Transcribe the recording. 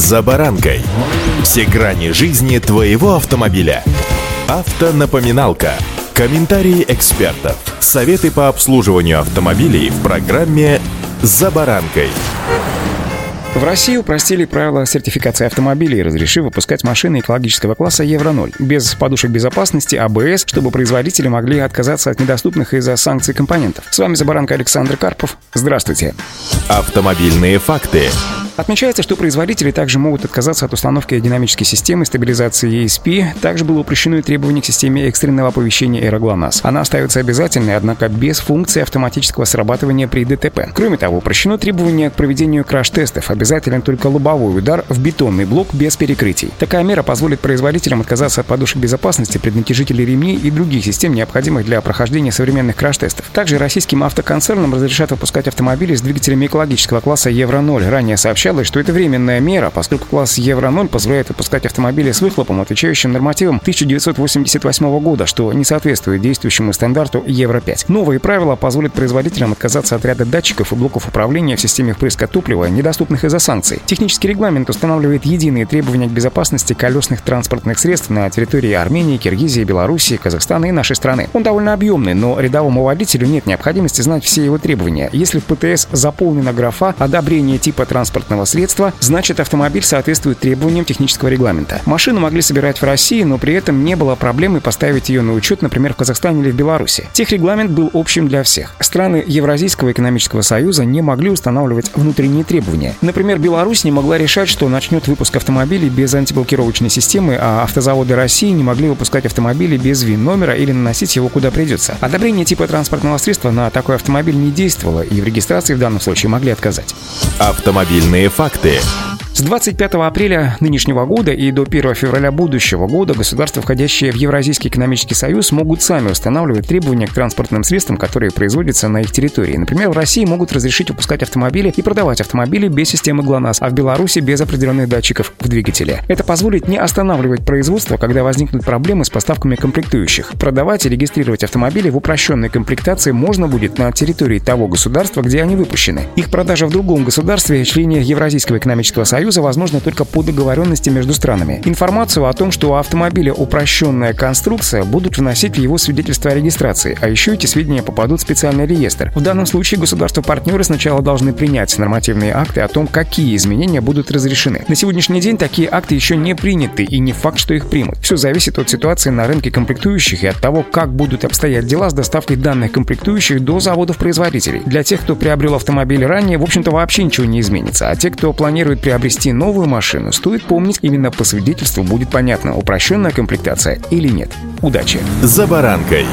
«За баранкой». Все грани жизни твоего автомобиля. Автонапоминалка. Комментарии экспертов. Советы по обслуживанию автомобилей в программе «За баранкой». В России упростили правила сертификации автомобилей, разрешив выпускать машины экологического класса Евро-0 без подушек безопасности, АБС, чтобы производители могли отказаться от недоступных из-за санкций компонентов. С вами Забаранка Александр Карпов. Здравствуйте. Автомобильные факты. Отмечается, что производители также могут отказаться от установки динамической системы стабилизации ESP. Также было упрощено и требование к системе экстренного оповещения AeroGLONASS. Она остается обязательной, однако без функции автоматического срабатывания при ДТП. Кроме того, упрощено требование к проведению краш-тестов. Обязателен только лобовой удар в бетонный блок без перекрытий. Такая мера позволит производителям отказаться от подушек безопасности, преднатяжителей ремней и других систем, необходимых для прохождения современных краш-тестов. Также российским автоконцернам разрешат выпускать автомобили с двигателями экологического класса Евро-0. Ранее сообщалось, сообщалось, что это временная мера, поскольку класс Евро-0 позволяет выпускать автомобили с выхлопом, отвечающим нормативам 1988 года, что не соответствует действующему стандарту Евро-5. Новые правила позволят производителям отказаться от ряда датчиков и блоков управления в системе впрыска топлива, недоступных из-за санкций. Технический регламент устанавливает единые требования к безопасности колесных транспортных средств на территории Армении, Киргизии, Белоруссии, Казахстана и нашей страны. Он довольно объемный, но рядовому водителю нет необходимости знать все его требования. Если в ПТС заполнена графа «Одобрение типа транспортного транспортного средства, значит автомобиль соответствует требованиям технического регламента. Машину могли собирать в России, но при этом не было проблемы поставить ее на учет, например, в Казахстане или в Беларуси. Техрегламент был общим для всех. Страны Евразийского экономического союза не могли устанавливать внутренние требования. Например, Беларусь не могла решать, что начнет выпуск автомобилей без антиблокировочной системы, а автозаводы России не могли выпускать автомобили без ВИН-номера или наносить его куда придется. Одобрение типа транспортного средства на такой автомобиль не действовало, и в регистрации в данном случае могли отказать. Автомобильные факты. С 25 апреля нынешнего года и до 1 февраля будущего года государства, входящие в Евразийский экономический союз, могут сами устанавливать требования к транспортным средствам, которые производятся на их территории. Например, в России могут разрешить выпускать автомобили и продавать автомобили без системы ГЛОНАСС, а в Беларуси без определенных датчиков в двигателе. Это позволит не останавливать производство, когда возникнут проблемы с поставками комплектующих. Продавать и регистрировать автомобили в упрощенной комплектации можно будет на территории того государства, где они выпущены. Их продажа в другом государстве, члене Евразийского экономического союза, Союза возможно только по договоренности между странами. Информацию о том, что у автомобиля упрощенная конструкция, будут вносить в его свидетельство о регистрации, а еще эти сведения попадут в специальный реестр. В данном случае государства-партнеры сначала должны принять нормативные акты о том, какие изменения будут разрешены. На сегодняшний день такие акты еще не приняты и не факт, что их примут. Все зависит от ситуации на рынке комплектующих и от того, как будут обстоять дела с доставкой данных комплектующих до заводов-производителей. Для тех, кто приобрел автомобиль ранее, в общем-то вообще ничего не изменится, а те, кто планирует приобрести приобрести новую машину, стоит помнить, именно по свидетельству будет понятно, упрощенная комплектация или нет. Удачи! За баранкой!